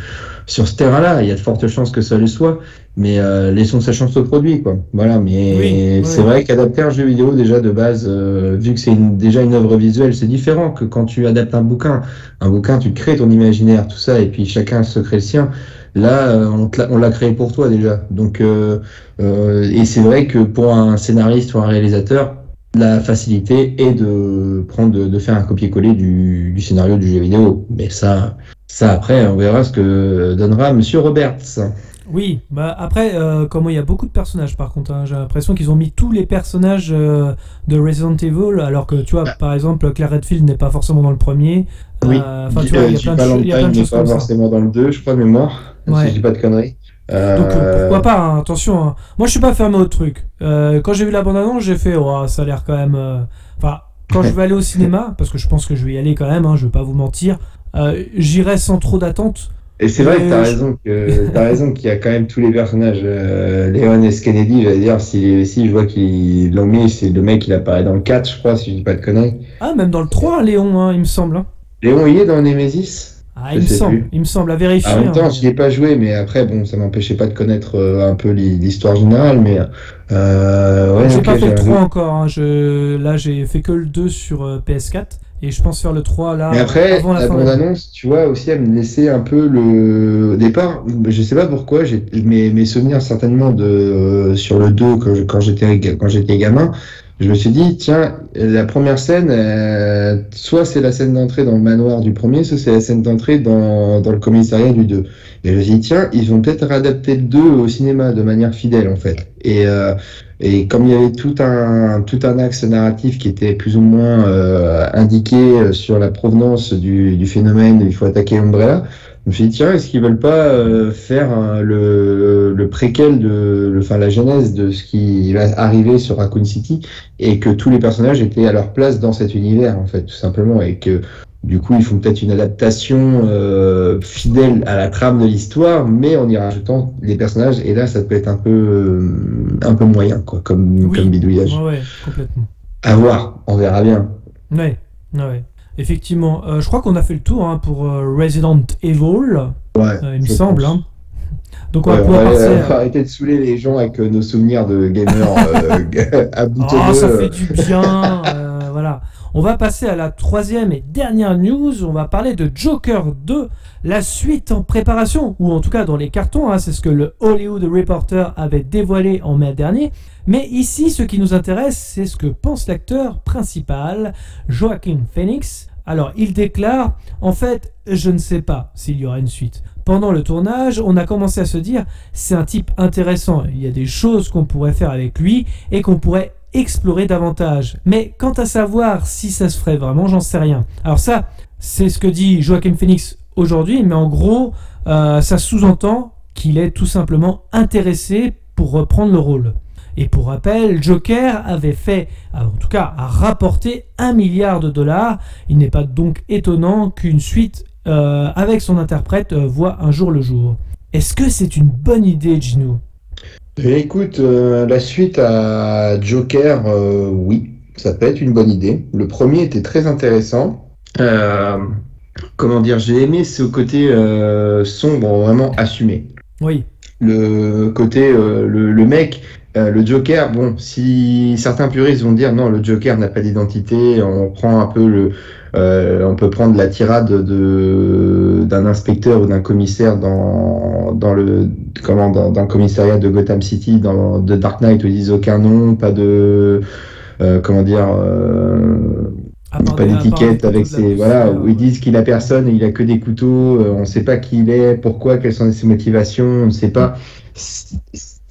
sur ce terrain-là. Il y a de fortes chances que ça le soit, mais euh, laissons sa chance au produit, quoi. Voilà. Mais Oui, c'est ouais. vrai qu'adapter un jeu vidéo déjà de base, euh, vu que c'est déjà une œuvre visuelle, c'est différent que quand tu adaptes un bouquin. Un bouquin, tu crées ton imaginaire, tout ça, et puis chacun se crée le sien. Là, euh, on l'a- créé pour toi déjà. Donc, euh, euh, et c'est vrai que pour un scénariste ou un réalisateur, la facilité est de prendre, de, de faire un copier-coller du, du scénario du jeu vidéo. Mais ça, ça après, on verra ce que donnera Monsieur Roberts. Oui, bah après, euh, comment il y a beaucoup de personnages par contre, hein, j'ai l'impression qu'ils ont mis tous les personnages euh, de Resident Evil, alors que tu vois, par exemple, Claire Redfield n'est pas forcément dans le premier. Oui. Euh, tu vois, il y a plein de, y a plein de n'est choses pas comme ça. forcément dans le 2, je crois, mémoire. Ouais. Si je dis pas de conneries. Euh, Donc euh, pourquoi pas, hein, attention. hein. Moi je suis pas fermé au truc. Euh, quand j'ai vu la bande-annonce, j'ai fait, oh, ça a l'air quand même. euh, Enfin, quand je vais aller au cinéma, parce que je pense que je vais y aller quand même, hein, je vais pas vous mentir, euh, j'irai sans trop d'attente. Et c'est vrai que t'as Euh, raison que t'as raison qu'il y a quand même tous les personnages. Euh, Léon S. Kennedy, j'allais dire, si, si je vois qu'il l'ont mis, c'est le mec il apparaît dans le 4, je crois, si je dis pas de conneries. Ah, même dans le 3, Léon, hein, il me semble. hein. Léon, il est dans Nemesis? Ah, Je il me semble, plus. il me semble, à vérifier. En même temps, hein. je n'y ai pas joué, mais après, bon, ça m'empêchait pas de connaître euh, un peu l'hi- l'histoire générale, mais euh, ouais, j'ai pas fait le un 3 doute. encore, je... là j'ai fait que le 2 sur euh, PS4, et je pense faire le 3 là Mais après, avant la, la bande-annonce, tu vois, aussi, elle me laissait un peu le. Au départ, je sais pas pourquoi, j'ai mes, mes souvenirs certainement de euh, sur le 2 quand j'étais quand j'étais gamin, je me suis dit, tiens, la première scène, euh, soit c'est la scène d'entrée dans le manoir du premier, soit c'est la scène d'entrée dans, dans le commissariat du 2. Et je me suis dit, tiens, ils vont peut-être réadapter le 2 au cinéma de manière fidèle, en fait. Et, euh, et comme il y avait tout un, tout un axe narratif qui était plus ou moins euh, indiqué sur la provenance du, du phénomène, il faut attaquer Umbrella, Je me suis dit, tiens, est-ce qu'ils veulent pas euh, faire un- le, le préquel de, le- enfin, la genèse de ce qui va arriver sur Raccoon City et que tous les personnages étaient à leur place dans cet univers, en fait, tout simplement, et que du coup, ils font peut-être une adaptation euh, fidèle à la trame de l'histoire, mais en y rajoutant les personnages, et là, ça peut être un peu, euh, un peu moyen, quoi, comme, Oui. comme bidouillage. Ouais, ouais, complètement. À voir, on verra bien. Ouais, ouais. Effectivement, Euh, je crois qu'on a fait le tour hein, pour euh, Resident Evil, Ouais, euh, il me semble. hein. Donc on va pouvoir passer. euh, à- arrêter de saouler les gens avec nos souvenirs de gamers à boutonneux. Oh, ça fait du bien. Voilà. On va passer à la troisième et dernière news. On va parler de Joker 2, la suite en préparation, ou en tout cas dans les cartons. hein, c'est ce que le Hollywood Reporter avait dévoilé en mai dernier. Mais ici, ce qui nous intéresse, c'est ce que pense l'acteur principal, Joaquin Phoenix. Alors, il déclare En fait, je ne sais pas s'il y aura une suite. Pendant le tournage, on a commencé à se dire c'est un type intéressant. Il y a des choses qu'on pourrait faire avec lui et qu'on pourrait explorer davantage. Mais quant à savoir si ça se ferait vraiment, j'en sais rien. Alors ça, c'est ce que dit Joaquin Phoenix aujourd'hui, mais en gros, euh, ça sous-entend qu'il est tout simplement intéressé pour reprendre le rôle. Et pour rappel, Joker avait fait, en tout cas, a rapporté un milliard de dollars. Il n'est pas donc étonnant qu'une suite euh, avec son interprète euh, voit un jour le jour. Est-ce que c'est une bonne idée, Gino? Eh, Écoute, euh, la suite à Joker, euh, oui, ça peut être une bonne idée. Le premier était très intéressant. Euh, comment dire, j'ai aimé ce côté euh, sombre, vraiment assumé. Oui. Le côté, euh, le, le mec, euh, le Joker, bon, si certains puristes vont dire non, le Joker n'a pas d'identité, on prend un peu le, euh, on peut prendre la tirade de d'un inspecteur ou d'un commissaire dans dans le comment dans, dans le commissariat de Gotham City dans de Dark Knight où ils disent aucun nom, pas de euh, comment dire euh, pas d'étiquette avec ses voilà où ils disent qu'il a personne et il a que des couteaux euh, on sait pas qui il est pourquoi quelles sont ses motivations on ne sait pas. C-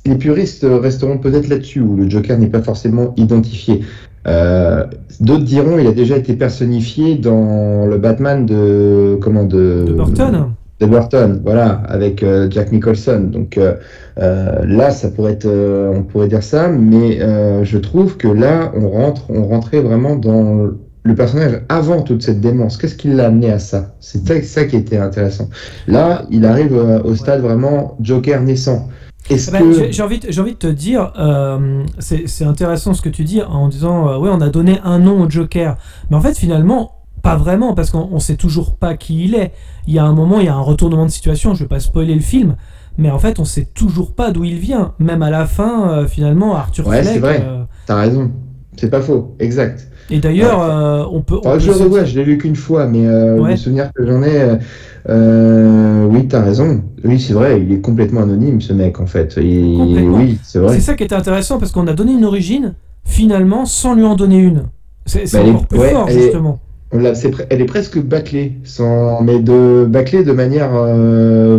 les puristes resteront peut-être là-dessus où le Joker n'est pas forcément identifié Euh, d'autres diront il a déjà été personnifié dans le Batman de comment de de Burton. de Burton, voilà, avec euh, Jack Nicholson. Donc euh, là, ça pourrait être, on pourrait dire ça, mais je trouve que là, on rentre, on rentrait vraiment dans le personnage avant toute cette démence. Qu'est-ce qui l'a amené à ça? C'est ça, qui était intéressant. Là, il arrive au stade vraiment Joker naissant. Est-ce Eh ben, que j'ai- envie, de- j'ai envie de te dire, euh, c'est intéressant ce que tu dis en disant, euh, ouais, on a donné un nom au Joker. Mais en fait, finalement, pas vraiment, parce qu'on on sait toujours pas qui il est. Il y a un moment, il y a un retournement de situation, je vais pas spoiler le film, mais en fait, on sait toujours pas d'où il vient. Même à la fin, euh, finalement, Arthur Ouais, c'est vrai. euh, T'as raison. C'est pas faux, exact. et d'ailleurs, euh, on peut. on peut je je l'ai lu qu'une fois, mais euh, Ouais. le souvenir que j'en ai, euh, oui, t'as raison. Oui, c'est vrai, il est complètement anonyme, ce mec, en fait. Complètement. oui, c'est vrai. C'est ça qui était intéressant, parce qu'on a donné une origine, finalement, sans lui en donner une. C'est Bah, est- encore plus ouais, fort, est- justement. On elle est presque bâclée, sans, mais de bâclée de manière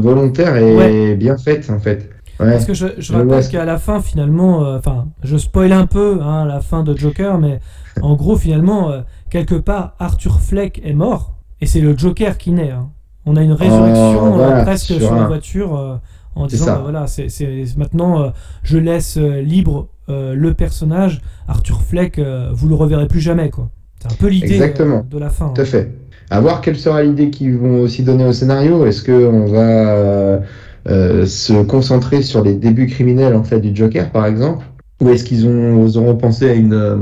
volontaire et bien faite, en fait. Ouais. Parce que je, rappelle qu'à la fin, finalement, euh, enfin, je spoil un peu hein, la fin de Joker, mais en gros, finalement, euh, quelque part, Arthur Fleck est mort, et c'est le Joker qui naît. hein. On a une résurrection Oh, voilà, presque sur sur la voiture euh, en disant, bah, voilà, c'est maintenant, je laisse libre le personnage, Arthur Fleck, vous le reverrez plus jamais, quoi. C'est un peu l'idée de la fin. Tout à hein. fait. À voir quelle sera l'idée qu'ils vont aussi donner au scénario. Est-ce qu'on va se concentrer sur les débuts criminels en fait du Joker, par exemple, ou est-ce qu'ils ont, ils à une euh,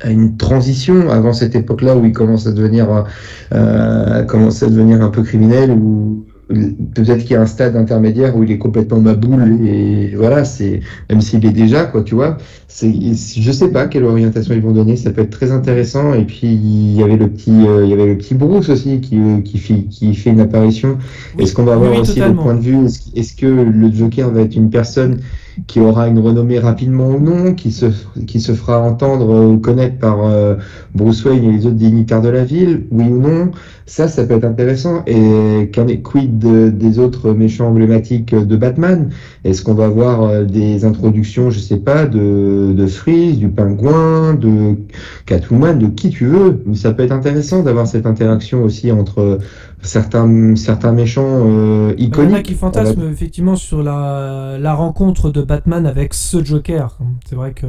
à une transition avant cette époque-là où il commence à devenir euh, commence à devenir un peu criminel ou peut-être qu'il y a un stade intermédiaire où il est complètement maboule et voilà c'est même s'il est déjà quoi tu vois. C'est je sais pas quelle orientation ils vont donner ça peut être très intéressant. Et puis il y avait le petit euh, il y avait le petit Bruce aussi qui euh, qui fait qui fait une apparition. Oui, est-ce qu'on va avoir oui, aussi totalement. le point de vue est-ce, est-ce que le Joker va être une personne qui aura une renommée rapidement ou non qui se qui se fera entendre ou connaître par euh, Bruce Wayne et les autres dignitaires de la ville oui ou non ça ça peut être intéressant. Et qu'en est quid de- des autres méchants emblématiques de Batman? Est-ce qu'on va voir euh, des introductions, je sais pas, de, de Freeze, du Pingouin, de Catwoman, de qui tu veux? Ça peut être intéressant d'avoir cette interaction aussi entre certains, certains méchants euh, Il y en iconiques. a qui fantasment effectivement sur la, la rencontre de Batman avec ce Joker. C'est vrai que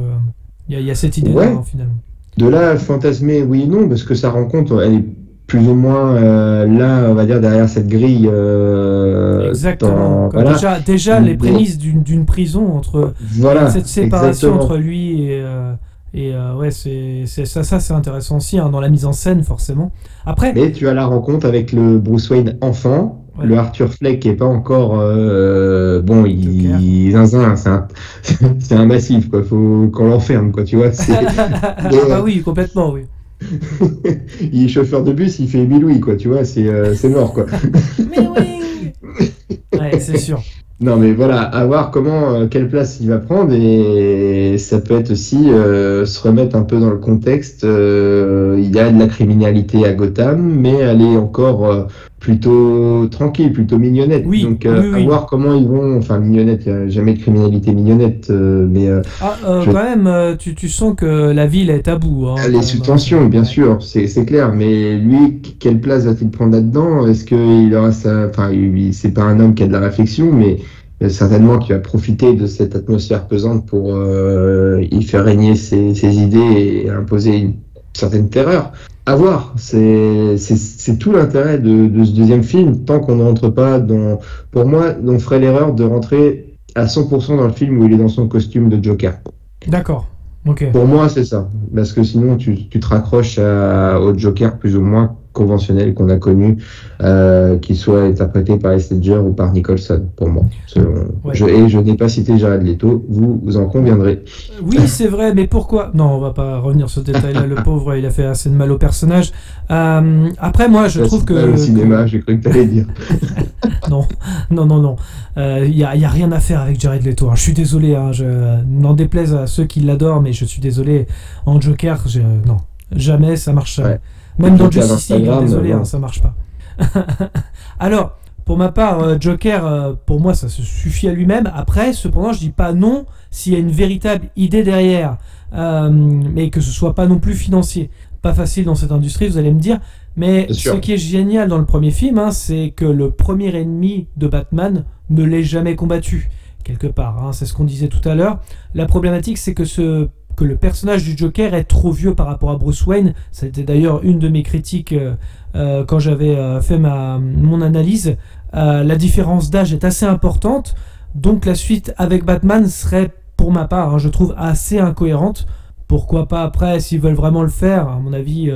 il y, a- y a cette idée-là Ouais. hein, finalement. De là, à fantasmer, oui et non, parce que sa rencontre, elle est plus ou moins euh, là, on va dire, derrière cette grille. euh, Exactement. dans- Comme voilà. Déjà, déjà les prémices d'une d'une prison entre Voilà, cette séparation exactement. entre lui et euh, et euh, ouais c'est c'est- ça ça c'est intéressant aussi hein, dans la mise en scène forcément. Après Mais tu as la rencontre avec le Bruce Wayne enfant, Ouais. le Arthur Fleck qui est pas encore euh, bon, il zinzin, c'est un, c'est un massif quoi, faut qu'on l'enferme quoi, tu vois. c'est- ah bah oui complètement oui. il est chauffeur de bus, il fait Louis quoi, tu vois, c'est euh, c'est mort quoi. Mais oui. Ouais c'est sûr. Non mais voilà, à voir comment, euh, quelle place il va prendre et ça peut être aussi euh, se remettre un peu dans le contexte. euh, il y a de la criminalité à Gotham, mais elle est encore plutôt tranquille, plutôt mignonnette. Oui, Donc euh, oui, oui. à voir comment ils vont, enfin mignonnette, il n'y a jamais de criminalité mignonnette, euh, mais euh, Ah, euh, Je- quand même, euh, tu, tu sens que la ville est à bout. Hein, elle est sous tension, bien sûr, c'est c'est clair. Mais lui, quelle place va-t-il prendre là-dedans? Est-ce qu'il aura sa, enfin, il- c'est pas un homme qui a de la réflexion, mais euh, certainement qu'il va profiter de cette atmosphère pesante pour euh, y faire régner ses, ses idées et imposer une certaine terreur. À voir, c'est tout l'intérêt de, de ce deuxième film, tant qu'on ne rentre pas dans... Pour moi, on ferait l'erreur de rentrer à 100% dans le film où il est dans son costume de Joker. D'accord. Ok. Pour moi, c'est ça. Parce que sinon, tu, tu te raccroches à- au Joker plus ou moins conventionnel qu'on a connu, euh, qu'il soit interprété par Ledger ou par Nicholson, pour moi. Ouais. je, et je n'ai pas cité Jared Leto, vous, vous en conviendrez. Oui, c'est vrai, mais pourquoi? Non, on va pas revenir sur ce détail-là. Le pauvre, il a fait assez de mal au personnage. Euh, après, moi, je Ça, trouve que. pas le cinéma, j'ai cru que tu allais dire. Non, non, non, non. Il n'y a, y a rien à faire avec Jared Leto. hein. Je suis désolé, hein, je n'en déplaise à ceux qui l'adorent, mais je suis désolé. En Joker, je- non, jamais, ça marche. Ouais. Même dans Justice League, désolé, non. hein, ça marche pas. Alors, pour ma part, euh, Joker, euh, pour moi, ça se suffit à lui-même. Après, cependant, je dis pas non s'il y a une véritable idée derrière, euh, mais que ce soit pas non plus financier. Pas facile dans cette industrie, vous allez me dire. Mais ce qui est génial dans le premier film, hein, c'est que le premier ennemi de Batman ne l'ait jamais combattu, quelque part. hein. c'est ce qu'on disait tout à l'heure. La problématique, c'est que, ce, que le personnage du Joker est trop vieux par rapport à Bruce Wayne. C'était d'ailleurs une de mes critiques euh, euh, quand j'avais euh, fait mon analyse. La différence d'âge est assez importante, donc la suite avec Batman serait, pour ma part, hein, je trouve assez incohérente. Pourquoi pas après, s'ils veulent vraiment le faire, à mon avis,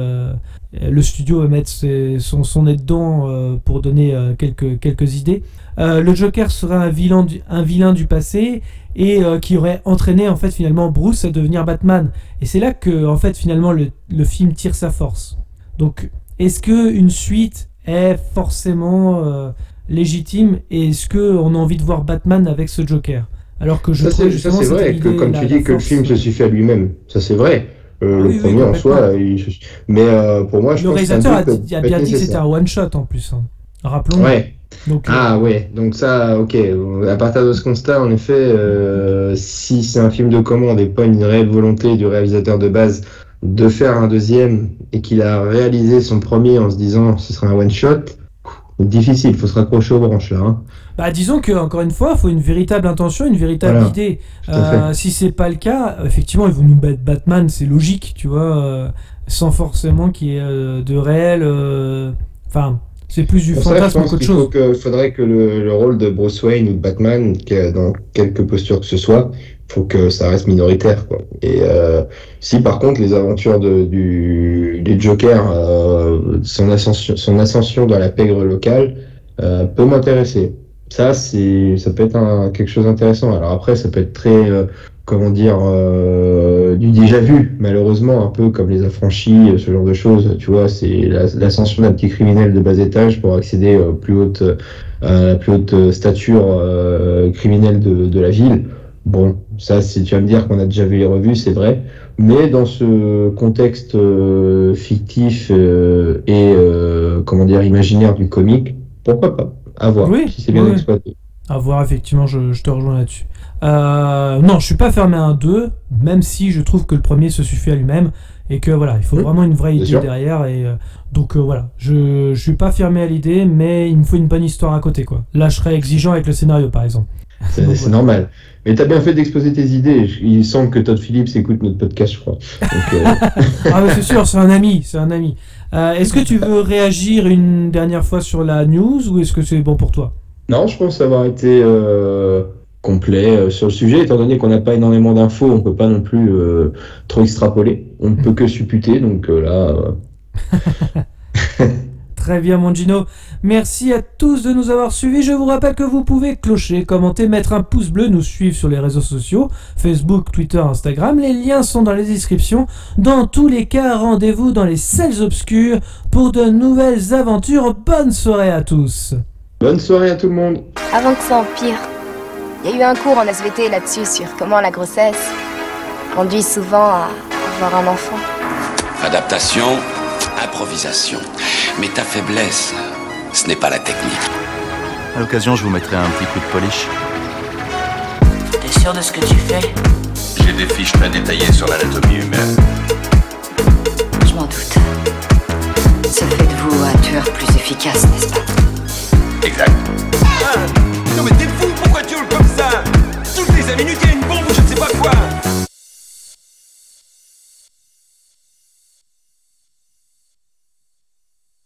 le studio va mettre ses- son, son nez dedans euh, pour donner euh, quelques, quelques idées. Euh, le Joker serait un vilain du, un vilain du passé et euh, qui aurait entraîné en fait finalement Bruce à devenir Batman. Et c'est là que en fait finalement le, le film tire sa force. Donc est-ce que une suite est forcément euh, légitime et est-ce que on a envie de voir Batman avec ce Joker? Alors que je Ça, c'est vrai, que comme tu dis, que le film se euh, suffit à lui-même. Ça, c'est vrai. Euh, Ah le oui, premier en soi, il se- mais euh, pour moi, je le pense réalisateur a, dit- bien dit que c'était un one shot en plus. hein. Rappelons. Ouais. Donc, euh, Ah ouais, donc ça, ok. À partir de ce constat, en effet, euh, si c'est un film de commande et pas une réelle volonté du réalisateur de base de faire un deuxième et qu'il a réalisé son premier en se disant ce sera un one shot, difficile, faut se raccrocher aux branches là. Hein. Bah, disons que encore une fois, il faut une véritable intention, une véritable Voilà, idée. Euh, si c'est pas le cas, effectivement, ils vont nous mettre Batman, c'est logique, tu vois, euh, sans forcément qu'il y ait euh, de réel. Enfin, c'est plus du fantasme qu'autre chose. que, faudrait que le, le rôle de Bruce Wayne ou de Batman, dans quelque posture que ce soit, faut que ça reste minoritaire. Quoi. Et euh, si par contre les aventures de, du, du Joker, euh, son, ascension, son ascension dans la pègre locale, euh, peut m'intéresser. Ça, ça peut être un, quelque chose d'intéressant. Alors après, ça peut être très, comment dire, euh, du déjà vu, malheureusement, un peu comme les affranchis, ce genre de choses. Tu vois, c'est la- l'ascension d'un petit criminel de bas étage pour accéder plus hautes, à la plus haute stature euh, criminelle de, de la ville. Bon, ça, si tu vas me dire qu'on a déjà vu les revues, c'est vrai. Mais dans ce contexte euh, fictif et comment dire imaginaire du comique, pourquoi pas? À voir Oui, si c'est bien oui. exploité. À voir, effectivement, je, je te rejoins là-dessus. Euh, non, je suis pas fermé à un 2, même si je trouve que le premier se suffit à lui-même et que voilà, il faut Mmh, vraiment une vraie idée derrière. Et euh, donc euh, voilà, je, je suis pas fermé à l'idée, mais il me faut une bonne histoire à côté quoi. Là, je serais exigeant avec le scénario par exemple. C'est voilà. normal. Mais t'as bien fait d'exposer tes idées. Il semble que Todd Phillips écoute notre podcast, je crois. Ah c'est sûr, c'est un ami, c'est un ami. Est-ce que tu veux réagir une dernière fois sur la news ou est-ce que c'est bon pour toi? Non, je pense avoir été complet euh, sur le sujet, étant donné qu'on n'a pas énormément d'infos, on peut pas non plus euh, trop extrapoler. On ne peut que supputer, donc euh, là. euh, Très bien, mon Gino. Merci à tous de nous avoir suivis. Je vous rappelle que vous pouvez clocher, commenter, mettre un pouce bleu, nous suivre sur les réseaux sociaux, Facebook, Twitter, Instagram. Les liens sont dans les descriptions. Dans tous les cas, rendez-vous dans les salles obscures pour de nouvelles aventures. Bonne soirée à tous. Bonne soirée à tout le monde. Avant que ça empire, il y a eu un cours en SVT là-dessus sur comment la grossesse conduit souvent à avoir un enfant. Adaptation, improvisation. Mais ta faiblesse, ce n'est pas la technique. À l'occasion, je vous mettrai un petit coup de polish. T'es sûr de ce que tu fais? J'ai des fiches très détaillées sur l'anatomie humaine. Je m'en doute. Ça fait de vous un tueur plus efficace, n'est-ce pas? Exact. Ah, non mais t'es fou, pourquoi tu le comme ça? la minute, il y a une bombe je ne sais pas quoi.